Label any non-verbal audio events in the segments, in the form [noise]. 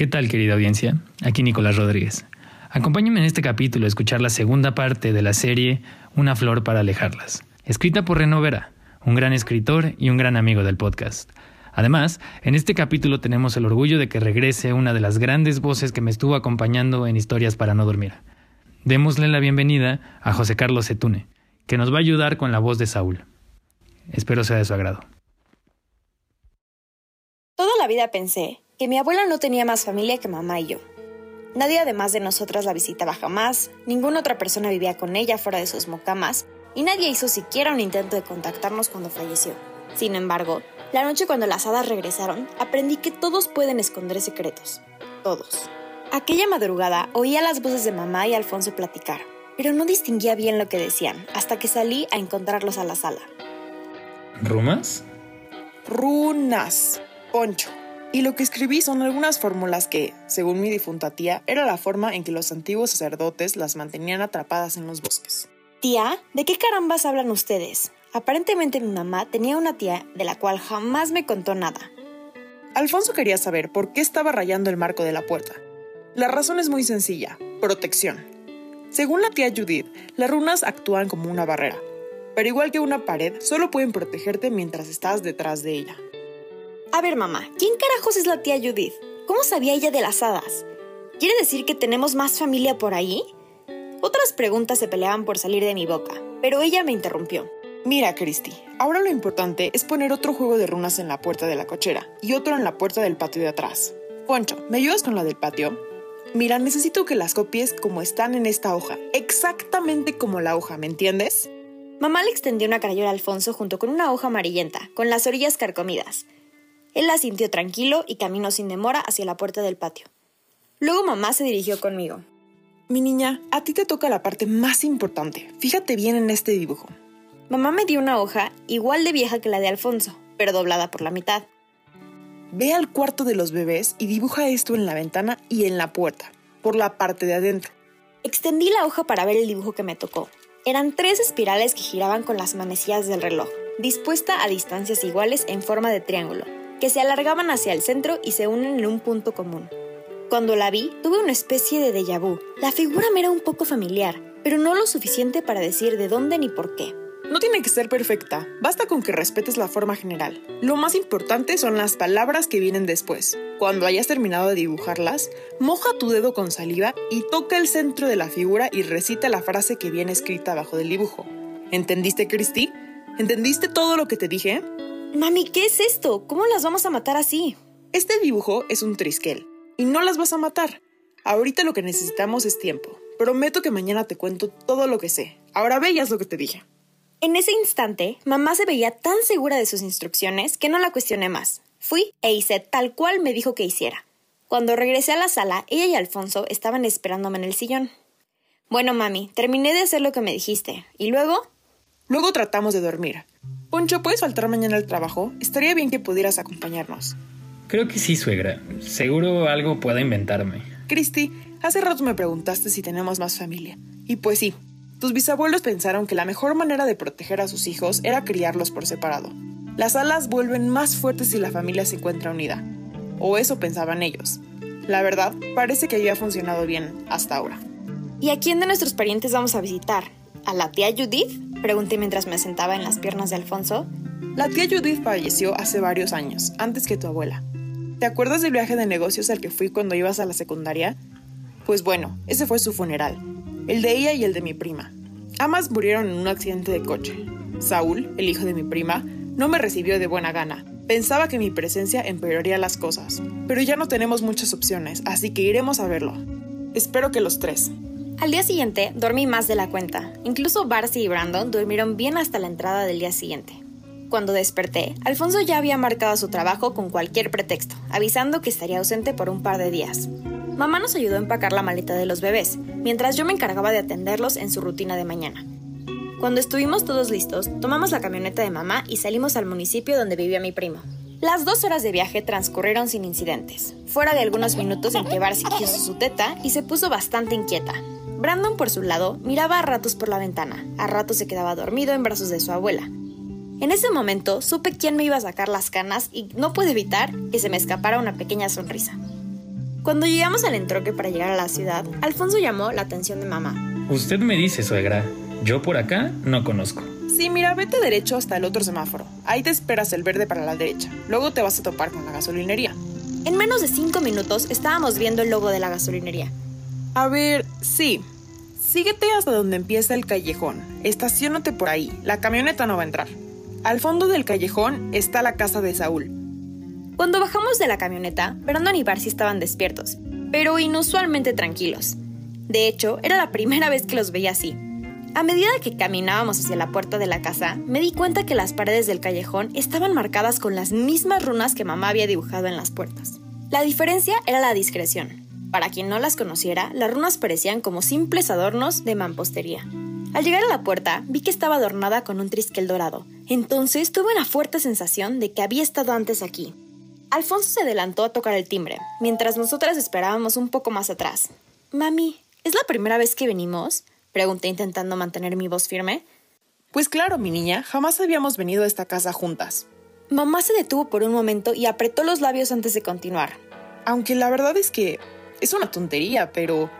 ¿Qué tal, querida audiencia? Aquí Nicolás Rodríguez. Acompáñenme en este capítulo a escuchar la segunda parte de la serie Una flor para alejarlas, escrita por Reno Vera, un gran escritor y un gran amigo del podcast. Además, en este capítulo tenemos el orgullo de que regrese una de las grandes voces que me estuvo acompañando en Historias para no dormir. Démosle la bienvenida a José Carlos Setune, que nos va a ayudar con la voz de Saúl. Espero sea de su agrado. Toda la vida pensé que mi abuela no tenía más familia que mamá y yo. Nadie además de nosotras la visitaba jamás, ninguna otra persona vivía con ella fuera de sus mocamas, y nadie hizo siquiera un intento de contactarnos cuando falleció. Sin embargo, la noche cuando las hadas regresaron, aprendí que todos pueden esconder secretos. Todos. Aquella madrugada oía las voces de mamá y Alfonso platicar, pero no distinguía bien lo que decían hasta que salí a encontrarlos a la sala. ¿Rumas? Runas. Poncho. Y lo que escribí son algunas fórmulas que, según mi difunta tía, era la forma en que los antiguos sacerdotes las mantenían atrapadas en los bosques. Tía, ¿de qué carambas hablan ustedes? Aparentemente mi mamá tenía una tía de la cual jamás me contó nada. Alfonso quería saber por qué estaba rayando el marco de la puerta. La razón es muy sencilla, protección. Según la tía Judith, las runas actúan como una barrera, pero igual que una pared, solo pueden protegerte mientras estás detrás de ella. A ver, mamá, ¿quién carajos es la tía Judith? ¿Cómo sabía ella de las hadas? ¿Quiere decir que tenemos más familia por ahí? Otras preguntas se peleaban por salir de mi boca, pero ella me interrumpió. Mira, Christy, ahora lo importante es poner otro juego de runas en la puerta de la cochera y otro en la puerta del patio de atrás. Poncho, ¿me ayudas con la del patio? Mira, necesito que las copies como están en esta hoja, exactamente como la hoja, ¿me entiendes? Mamá le extendió una crayola a Alfonso junto con una hoja amarillenta, con las orillas carcomidas. Él la sintió tranquilo y caminó sin demora hacia la puerta del patio. Luego mamá se dirigió conmigo. Mi niña, a ti te toca la parte más importante. Fíjate bien en este dibujo. Mamá me dio una hoja igual de vieja que la de Alfonso, pero doblada por la mitad. Ve al cuarto de los bebés y dibuja esto en la ventana y en la puerta, por la parte de adentro. Extendí la hoja para ver el dibujo que me tocó. Eran tres espirales que giraban con las manecillas del reloj, dispuesta a distancias iguales en forma de triángulo, que se alargaban hacia el centro y se unen en un punto común. Cuando la vi, tuve una especie de déjà vu. La figura me era un poco familiar, pero no lo suficiente para decir de dónde ni por qué. No tiene que ser perfecta, basta con que respetes la forma general. Lo más importante son las palabras que vienen después. Cuando hayas terminado de dibujarlas, moja tu dedo con saliva y toca el centro de la figura y recita la frase que viene escrita abajo del dibujo. ¿Entendiste, Christy? ¿Entendiste todo lo que te dije? Mami, ¿qué es esto? ¿Cómo las vamos a matar así? Este dibujo es un trisquel y no las vas a matar. Ahorita lo que necesitamos es tiempo. Prometo que mañana te cuento todo lo que sé. Ahora veías lo que te dije. En ese instante, mamá se veía tan segura de sus instrucciones que no la cuestioné más. Fui e hice tal cual me dijo que hiciera. Cuando regresé a la sala, ella y Alfonso estaban esperándome en el sillón. Bueno, mami, terminé de hacer lo que me dijiste. ¿Y luego? Luego tratamos de dormir. Poncho, ¿puedes faltar mañana al trabajo? Estaría bien que pudieras acompañarnos. Creo que sí, suegra. Seguro algo pueda inventarme. Cristi, hace rato me preguntaste si tenemos más familia. Y pues sí, tus bisabuelos pensaron que la mejor manera de proteger a sus hijos era criarlos por separado. Las alas vuelven más fuertes si la familia se encuentra unida. O eso pensaban ellos. La verdad, parece que había funcionado bien hasta ahora. ¿Y a quién de nuestros parientes vamos a visitar? ¿A la tía Judith? Pregunté mientras me sentaba en las piernas de Alfonso. La tía Judith falleció hace varios años, antes que tu abuela. ¿Te acuerdas del viaje de negocios al que fui cuando ibas a la secundaria? Pues bueno, ese fue su funeral el de ella y el de mi prima. Ambas murieron en un accidente de coche. Saúl, el hijo de mi prima, no me recibió de buena gana. Pensaba que mi presencia empeoraría las cosas, pero ya no tenemos muchas opciones, así que iremos a verlo. Espero que los tres. Al día siguiente dormí más de la cuenta. Incluso Barcy y Brandon durmieron bien hasta la entrada del día siguiente. Cuando desperté, Alfonso ya había marcado su trabajo con cualquier pretexto, avisando que estaría ausente por un par de días. Mamá nos ayudó a empacar la maleta de los bebés, mientras yo me encargaba de atenderlos en su rutina de mañana. Cuando estuvimos todos listos, tomamos la camioneta de mamá y salimos al municipio donde vivía mi primo. Las dos horas de viaje transcurrieron sin incidentes, fuera de algunos minutos en que Barcy quiso su teta y se puso bastante inquieta. Brandon, por su lado, miraba a ratos por la ventana, a ratos se quedaba dormido en brazos de su abuela. En ese momento supe quién me iba a sacar las canas y no pude evitar que se me escapara una pequeña sonrisa. Cuando llegamos al entroque para llegar a la ciudad, Alfonso llamó la atención de mamá. Usted me dice, suegra. Yo por acá no conozco. Sí, mira, vete derecho hasta el otro semáforo. Ahí te esperas el verde para la derecha. Luego te vas a topar con la gasolinería. En menos de cinco minutos estábamos viendo el logo de la gasolinería. A ver, sí. Síguete hasta donde empieza el callejón. Estaciónate por ahí. La camioneta no va a entrar. Al fondo del callejón está la casa de Saúl. Cuando bajamos de la camioneta, Brandon y Barcy estaban despiertos, pero inusualmente tranquilos. De hecho, era la primera vez que los veía así. A medida que caminábamos hacia la puerta de la casa, me di cuenta que las paredes del callejón estaban marcadas con las mismas runas que mamá había dibujado en las puertas. La diferencia era la discreción. Para quien no las conociera, las runas parecían como simples adornos de mampostería. Al llegar a la puerta, vi que estaba adornada con un trisquel dorado. Entonces tuve una fuerte sensación de que había estado antes aquí. Alfonso se adelantó a tocar el timbre, mientras nosotras esperábamos un poco más atrás. Mami, ¿es la primera vez que venimos? Pregunté intentando mantener mi voz firme. Pues claro, mi niña, jamás habíamos venido a esta casa juntas. Mamá se detuvo por un momento y apretó los labios antes de continuar. Aunque la verdad es que es una tontería, pero...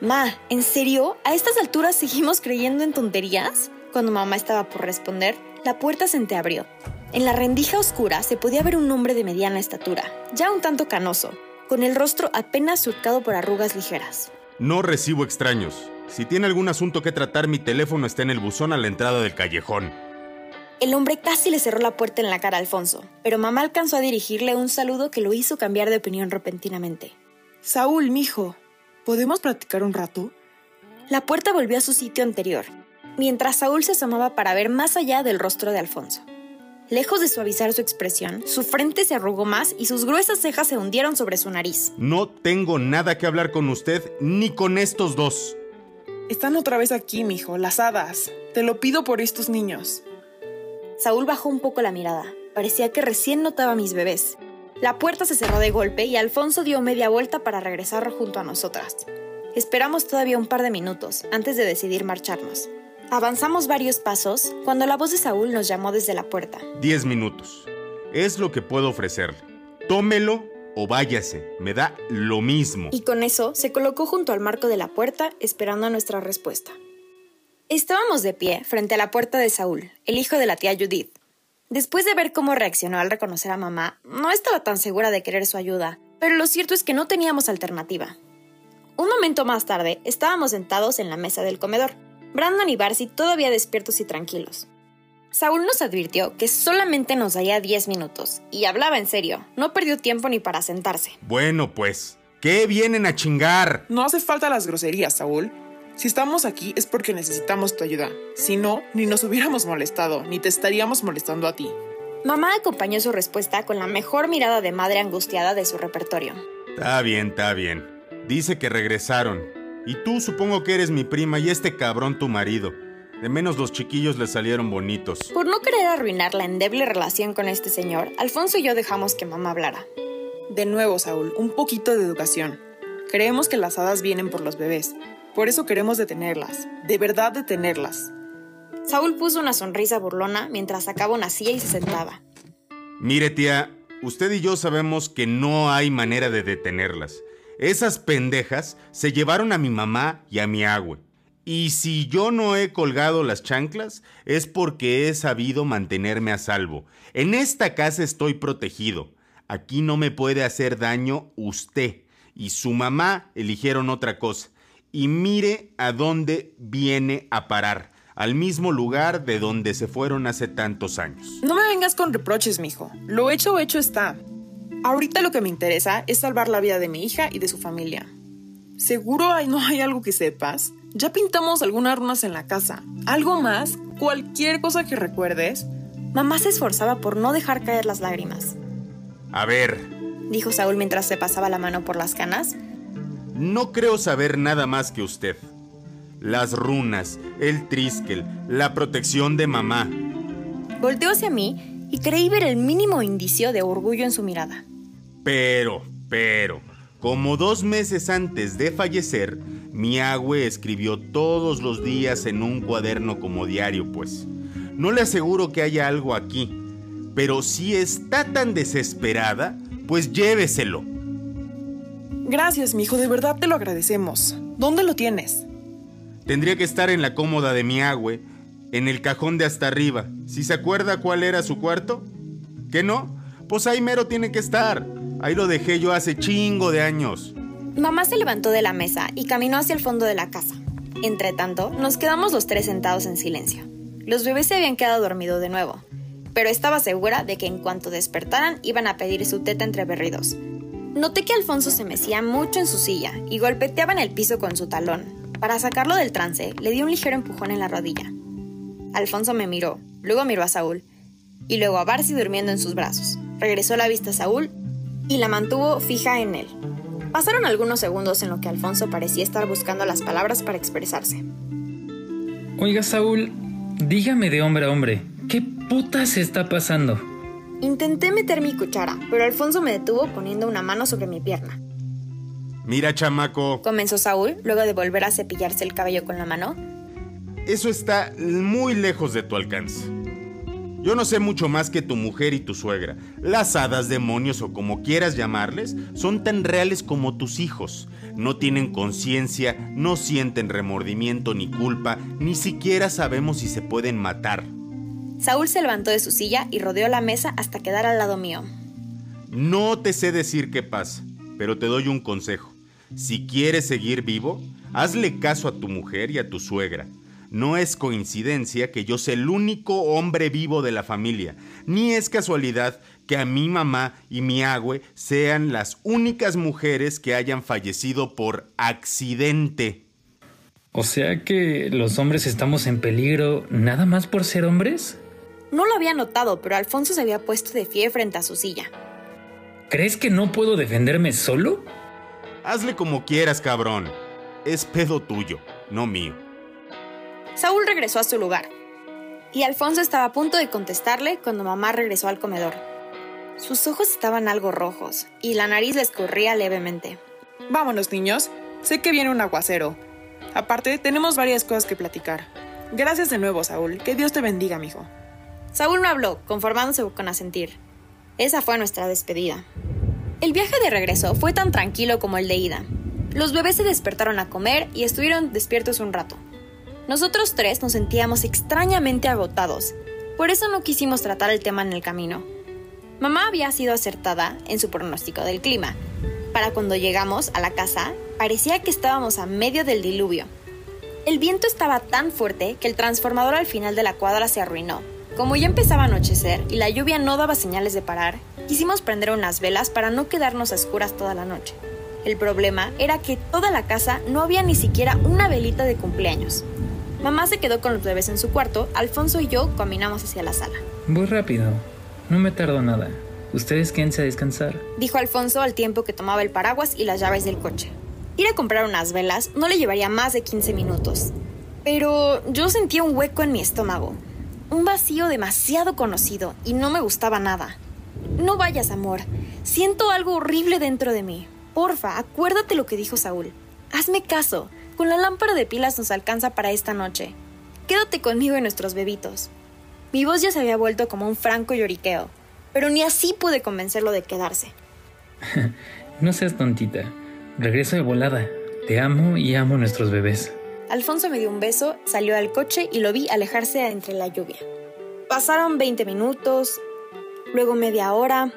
Ma, ¿en serio? ¿A estas alturas seguimos creyendo en tonterías? Cuando mamá estaba por responder, la puerta se entreabrió. En la rendija oscura se podía ver un hombre de mediana estatura, ya un tanto canoso, con el rostro apenas surcado por arrugas ligeras. No recibo extraños. Si tiene algún asunto que tratar, mi teléfono está en el buzón a la entrada del callejón. El hombre casi le cerró la puerta en la cara a Alfonso, pero mamá alcanzó a dirigirle un saludo que lo hizo cambiar de opinión repentinamente. Saúl, mijo, ¿podemos platicar un rato? La puerta volvió a su sitio anterior, mientras Saúl se asomaba para ver más allá del rostro de Alfonso. Lejos de suavizar su expresión, su frente se arrugó más y sus gruesas cejas se hundieron sobre su nariz. No tengo nada que hablar con usted ni con estos dos. Están otra vez aquí, mijo, las hadas. Te lo pido por estos niños. Saúl bajó un poco la mirada. Parecía que recién notaba a mis bebés. La puerta se cerró de golpe y Alfonso dio media vuelta para regresar junto a nosotras. Esperamos todavía un par de minutos antes de decidir marcharnos. Avanzamos varios pasos cuando la voz de Saúl nos llamó desde la puerta. Diez minutos. Es lo que puedo ofrecerle. Tómelo o váyase. Me da lo mismo. Y con eso se colocó junto al marco de la puerta esperando nuestra respuesta. Estábamos de pie frente a la puerta de Saúl, el hijo de la tía Judith. Después de ver cómo reaccionó al reconocer a mamá, no estaba tan segura de querer su ayuda, pero lo cierto es que no teníamos alternativa. Un momento más tarde, estábamos sentados en la mesa del comedor, Brandon y Barcy todavía despiertos y tranquilos. Saúl nos advirtió que solamente nos daría 10 minutos, y hablaba en serio, no perdió tiempo ni para sentarse. Bueno, pues, ¿qué vienen a chingar? No hace falta las groserías, Saúl. Si estamos aquí es porque necesitamos tu ayuda. Si no, ni nos hubiéramos molestado, ni te estaríamos molestando a ti. Mamá acompañó su respuesta con la mejor mirada de madre angustiada de su repertorio. Está bien, está bien. Dice que regresaron. Y tú supongo que eres mi prima y este cabrón tu marido. De menos los chiquillos le salieron bonitos. Por no querer arruinar la endeble relación con este señor, Alfonso y yo dejamos que mamá hablara. De nuevo, Saúl, un poquito de educación. Creemos que las hadas vienen por los bebés. Por eso queremos detenerlas. De verdad detenerlas. Saúl puso una sonrisa burlona mientras sacaba una silla y se sentaba. Mire, tía, usted y yo sabemos que no hay manera de detenerlas. Esas pendejas se llevaron a mi mamá y a mi agua. Y si yo no he colgado las chanclas, es porque he sabido mantenerme a salvo. En esta casa estoy protegido. Aquí no me puede hacer daño usted. Y su mamá eligieron otra cosa y mire a dónde viene a parar, al mismo lugar de donde se fueron hace tantos años. No me vengas con reproches, mijo. Lo hecho, hecho está. Ahorita lo que me interesa es salvar la vida de mi hija y de su familia. ¿Seguro no hay algo que sepas? Ya pintamos algunas runas en la casa. ¿Algo más? ¿Cualquier cosa que recuerdes? Mamá se esforzaba por no dejar caer las lágrimas. A ver, dijo Saúl mientras se pasaba la mano por las canas. No creo saber nada más que usted. Las runas, el triskel, la protección de mamá. Volteó hacia mí y creí ver el mínimo indicio de orgullo en su mirada. Pero, pero, como dos meses antes de fallecer, mi agüe escribió todos los días en un cuaderno como diario, pues. No le aseguro que haya algo aquí, pero si está tan desesperada, pues lléveselo. Gracias, mi hijo, de verdad te lo agradecemos. ¿Dónde lo tienes? Tendría que estar en la cómoda de mi agüe, en el cajón de hasta arriba. ¿Si se acuerda cuál era su cuarto? ¿Qué no? Pues ahí mero tiene que estar. Ahí lo dejé yo hace chingo de años. Mamá se levantó de la mesa y caminó hacia el fondo de la casa. Entre tanto, nos quedamos los tres sentados en silencio. Los bebés se habían quedado dormidos de nuevo, pero estaba segura de que en cuanto despertaran iban a pedir su teta entre berridos. Noté que Alfonso se mecía mucho en su silla y golpeteaba en el piso con su talón. Para sacarlo del trance, le di un ligero empujón en la rodilla. Alfonso me miró, luego miró a Saúl, y luego a Barcy durmiendo en sus brazos. Regresó la vista a Saúl y la mantuvo fija en él. Pasaron algunos segundos en lo que Alfonso parecía estar buscando las palabras para expresarse. Oiga, Saúl, dígame de hombre a hombre, ¿qué puta se está pasando? Intenté meter mi cuchara, pero Alfonso me detuvo poniendo una mano sobre mi pierna. Mira, chamaco. Comenzó Saúl, luego de volver a cepillarse el cabello con la mano. Eso está muy lejos de tu alcance. Yo no sé mucho más que tu mujer y tu suegra. Las hadas, demonios o como quieras llamarles, son tan reales como tus hijos. No tienen conciencia, no sienten remordimiento ni culpa, ni siquiera sabemos si se pueden matar. Saúl se levantó de su silla y rodeó la mesa hasta quedar al lado mío. No te sé decir qué pasa, pero te doy un consejo. Si quieres seguir vivo, hazle caso a tu mujer y a tu suegra. No es coincidencia que yo sea el único hombre vivo de la familia, ni es casualidad que a mi mamá y mi agüe sean las únicas mujeres que hayan fallecido por accidente. O sea que los hombres estamos en peligro nada más por ser hombres? No lo había notado, pero Alfonso se había puesto de pie frente a su silla. ¿Crees que no puedo defenderme solo? Hazle como quieras, cabrón. Es pedo tuyo, no mío. Saúl regresó a su lugar, y Alfonso estaba a punto de contestarle cuando mamá regresó al comedor. Sus ojos estaban algo rojos, y la nariz le escurría levemente. Vámonos, niños. Sé que viene un aguacero. Aparte, tenemos varias cosas que platicar. Gracias de nuevo, Saúl. Que Dios te bendiga, mijo. Saúl no habló, conformándose con asentir. Esa fue nuestra despedida. El viaje de regreso fue tan tranquilo como el de ida. Los bebés se despertaron a comer y estuvieron despiertos un rato. Nosotros tres nos sentíamos extrañamente agotados, por eso no quisimos tratar el tema en el camino. Mamá había sido acertada en su pronóstico del clima. Para cuando llegamos a la casa, parecía que estábamos a medio del diluvio. El viento estaba tan fuerte que el transformador al final de la cuadra se arruinó. Como ya empezaba a anochecer y la lluvia no daba señales de parar, quisimos prender unas velas para no quedarnos a oscuras toda la noche. El problema era que toda la casa no había ni siquiera una velita de cumpleaños. Mamá se quedó con los bebés en su cuarto, Alfonso y yo caminamos hacia la sala. Voy rápido, no me tardo nada. Ustedes quédense a descansar. Dijo Alfonso al tiempo que tomaba el paraguas y las llaves del coche. Ir a comprar unas velas no le llevaría más de 15 minutos. Pero yo sentía un hueco en mi estómago. Un vacío demasiado conocido y no me gustaba nada. No vayas, amor. Siento algo horrible dentro de mí. Porfa, acuérdate lo que dijo Saúl. Hazme caso. Con la lámpara de pilas nos alcanza para esta noche. Quédate conmigo y nuestros bebitos. Mi voz ya se había vuelto como un franco lloriqueo, pero ni así pude convencerlo de quedarse. [laughs] no seas tontita. Regreso de volada. Te amo y amo a nuestros bebés. Alfonso me dio un beso, salió al coche y lo vi alejarse entre la lluvia. Pasaron 20 minutos, luego media hora.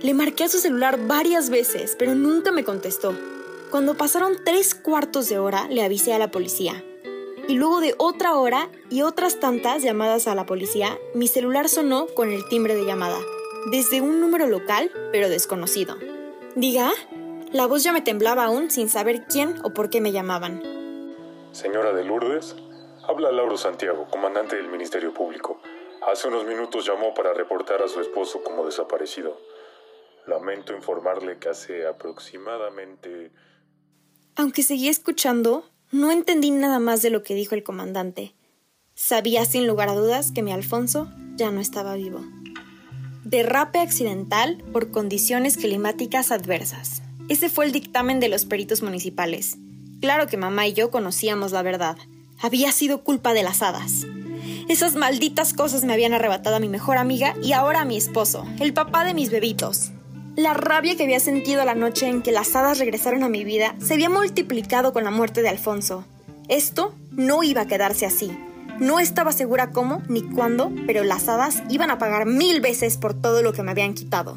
Le marqué a su celular varias veces, pero nunca me contestó. Cuando pasaron tres cuartos de hora, le avisé a la policía. Y luego de otra hora y otras tantas llamadas a la policía, mi celular sonó con el timbre de llamada, desde un número local, pero desconocido. Diga, la voz ya me temblaba aún sin saber quién o por qué me llamaban. Señora de Lourdes, habla Lauro Santiago, comandante del Ministerio Público. Hace unos minutos llamó para reportar a su esposo como desaparecido. Lamento informarle que hace aproximadamente aunque seguía escuchando, no entendí nada más de lo que dijo el comandante. Sabía sin lugar a dudas que mi Alfonso ya no estaba vivo. Derrape accidental por condiciones climáticas adversas. Ese fue el dictamen de los peritos municipales. Claro que mamá y yo conocíamos la verdad. Había sido culpa de las hadas. Esas malditas cosas me habían arrebatado a mi mejor amiga y ahora a mi esposo, el papá de mis bebitos. La rabia que había sentido la noche en que las hadas regresaron a mi vida se había multiplicado con la muerte de Alfonso. Esto no iba a quedarse así. No estaba segura cómo ni cuándo, pero las hadas iban a pagar mil veces por todo lo que me habían quitado.